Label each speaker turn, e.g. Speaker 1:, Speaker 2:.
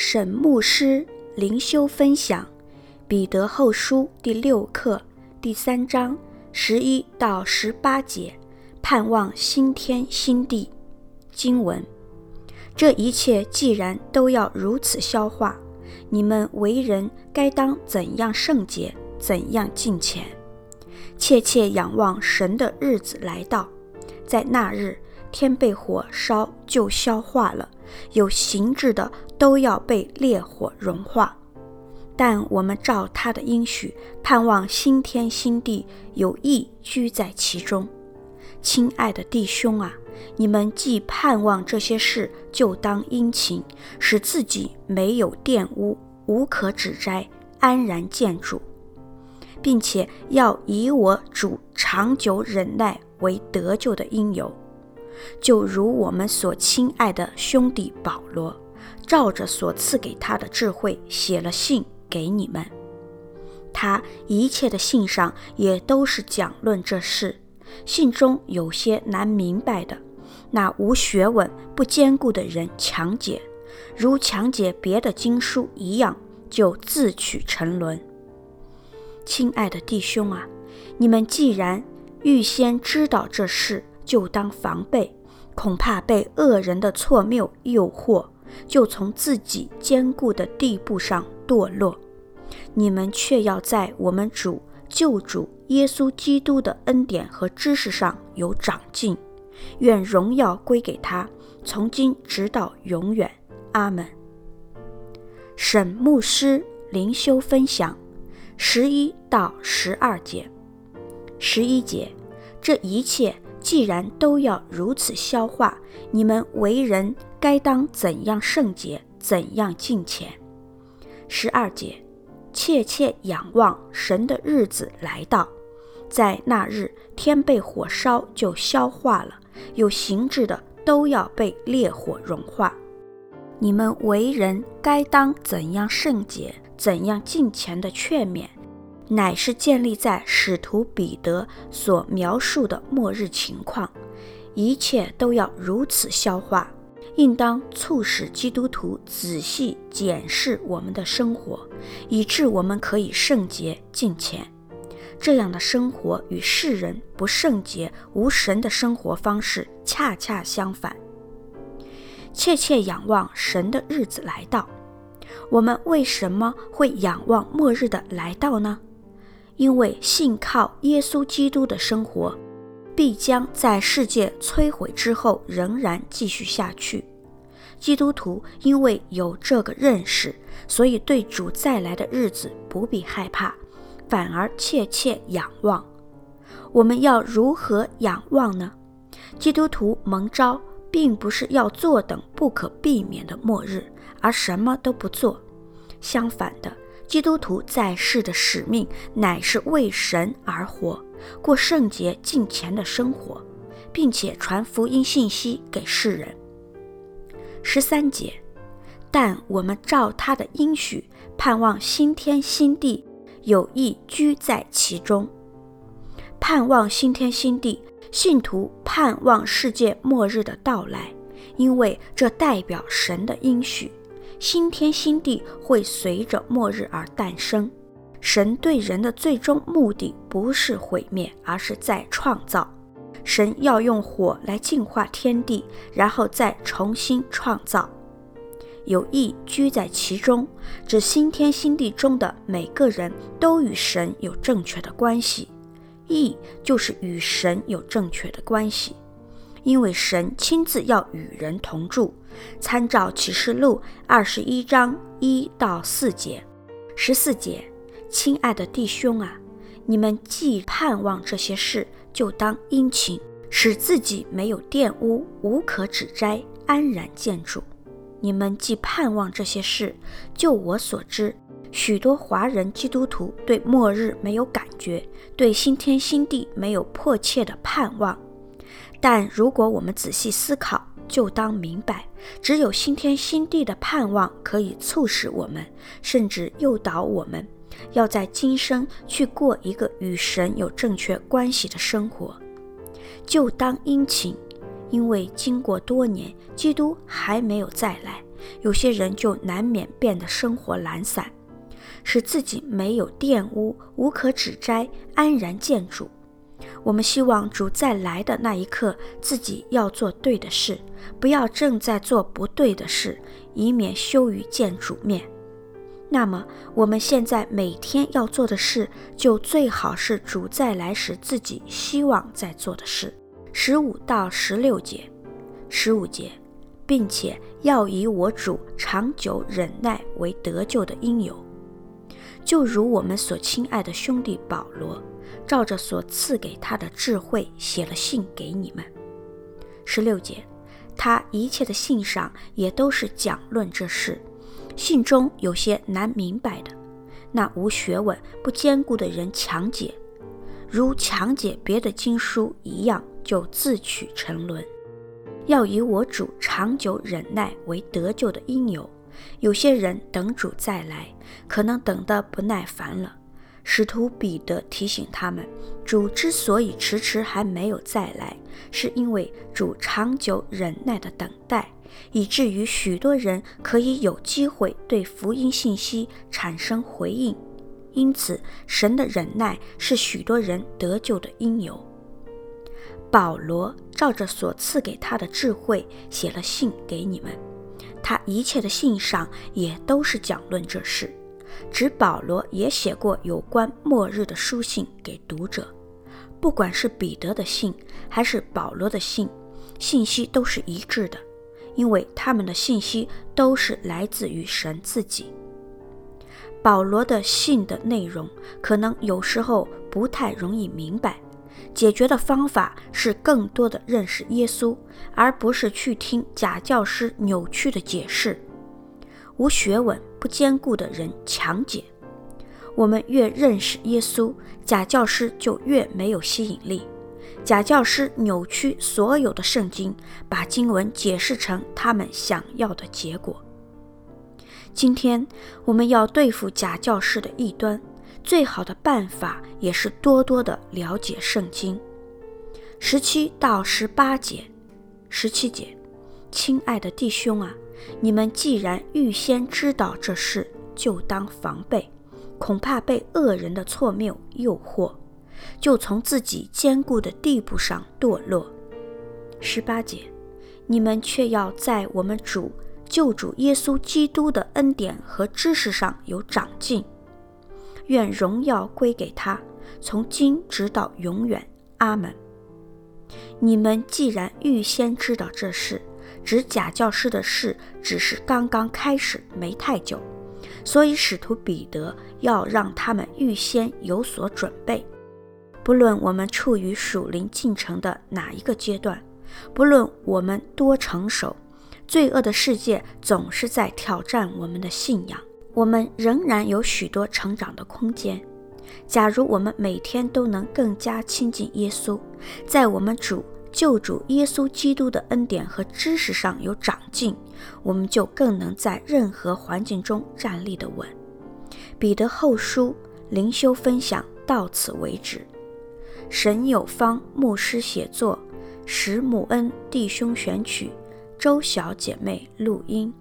Speaker 1: 沈牧师灵修分享《彼得后书》第六课第三章十一到十八节，盼望新天新地。经文：这一切既然都要如此消化，你们为人该当怎样圣洁，怎样敬虔，切切仰望神的日子来到，在那日，天被火烧就消化了，有形质的都要被烈火融化。但我们照他的应许，盼望新天新地，有意居在其中。亲爱的弟兄啊，你们既盼望这些事，就当殷勤，使自己没有玷污，无可指摘，安然见主，并且要以我主长久忍耐为得救的因由。就如我们所亲爱的兄弟保罗，照着所赐给他的智慧写了信给你们。他一切的信上也都是讲论这事。信中有些难明白的，那无学问、不坚固的人强解，如强解别的经书一样，就自取沉沦。亲爱的弟兄啊，你们既然预先知道这事，就当防备，恐怕被恶人的错谬诱惑，就从自己坚固的地步上堕落。你们却要在我们主救主耶稣基督的恩典和知识上有长进。愿荣耀归给他，从今直到永远。阿门。沈牧师灵修分享十一到十二节。十一节，这一切。既然都要如此消化，你们为人该当怎样圣洁，怎样敬虔。十二节，切切仰望神的日子来到，在那日天被火烧就消化了，有形质的都要被烈火融化。你们为人该当怎样圣洁，怎样敬虔的劝勉。乃是建立在使徒彼得所描述的末日情况，一切都要如此消化，应当促使基督徒仔细检视我们的生活，以致我们可以圣洁敬虔。这样的生活与世人不圣洁无神的生活方式恰恰相反。切切仰望神的日子来到，我们为什么会仰望末日的来到呢？因为信靠耶稣基督的生活，必将在世界摧毁之后仍然继续下去。基督徒因为有这个认识，所以对主再来的日子不必害怕，反而切切仰望。我们要如何仰望呢？基督徒蒙召，并不是要坐等不可避免的末日，而什么都不做。相反的。基督徒在世的使命，乃是为神而活，过圣洁敬虔的生活，并且传福音信息给世人。十三节，但我们照他的应许，盼望新天新地，有意居在其中。盼望新天新地，信徒盼望世界末日的到来，因为这代表神的应许。新天新地会随着末日而诞生。神对人的最终目的不是毁灭，而是在创造。神要用火来净化天地，然后再重新创造。有义居在其中，指新天新地中的每个人都与神有正确的关系。义就是与神有正确的关系。因为神亲自要与人同住，参照启示录二十一章一到四节、十四节。亲爱的弟兄啊，你们既盼望这些事，就当殷勤，使自己没有玷污，无可指摘，安然见主。你们既盼望这些事，就我所知，许多华人基督徒对末日没有感觉，对新天新地没有迫切的盼望。但如果我们仔细思考，就当明白，只有新天新地的盼望可以促使我们，甚至诱导我们，要在今生去过一个与神有正确关系的生活。就当殷勤，因为经过多年，基督还没有再来，有些人就难免变得生活懒散，使自己没有玷污，无可指摘，安然见主。我们希望主再来的那一刻，自己要做对的事，不要正在做不对的事，以免羞于见主面。那么，我们现在每天要做的事，就最好是主再来时自己希望在做的事。十五到十六节，十五节，并且要以我主长久忍耐为得救的因由，就如我们所亲爱的兄弟保罗。照着所赐给他的智慧写了信给你们。十六节，他一切的信上也都是讲论这事。信中有些难明白的，那无学问、不坚固的人强解，如强解别的经书一样，就自取沉沦。要以我主长久忍耐为得救的因由。有些人等主再来，可能等得不耐烦了。使徒彼得提醒他们，主之所以迟迟还没有再来，是因为主长久忍耐的等待，以至于许多人可以有机会对福音信息产生回应。因此，神的忍耐是许多人得救的因由。保罗照着所赐给他的智慧写了信给你们，他一切的信上也都是讲论这事。指保罗也写过有关末日的书信给读者，不管是彼得的信还是保罗的信，信息都是一致的，因为他们的信息都是来自于神自己。保罗的信的内容可能有时候不太容易明白，解决的方法是更多的认识耶稣，而不是去听假教师扭曲的解释。无学问、不坚固的人强解。我们越认识耶稣，假教师就越没有吸引力。假教师扭曲所有的圣经，把经文解释成他们想要的结果。今天我们要对付假教师的异端，最好的办法也是多多的了解圣经。十七到十八节，十七节，亲爱的弟兄啊。你们既然预先知道这事，就当防备，恐怕被恶人的错谬诱惑，就从自己坚固的地步上堕落。十八节，你们却要在我们主救主耶稣基督的恩典和知识上有长进。愿荣耀归给他，从今直到永远。阿门。你们既然预先知道这事，指假教师的事只是刚刚开始，没太久，所以使徒彼得要让他们预先有所准备。不论我们处于属灵进程的哪一个阶段，不论我们多成熟，罪恶的世界总是在挑战我们的信仰，我们仍然有许多成长的空间。假如我们每天都能更加亲近耶稣，在我们主。救主耶稣基督的恩典和知识上有长进，我们就更能在任何环境中站立的稳。彼得后书灵修分享到此为止。神有方牧师写作，石母恩弟兄选曲，周小姐妹录音。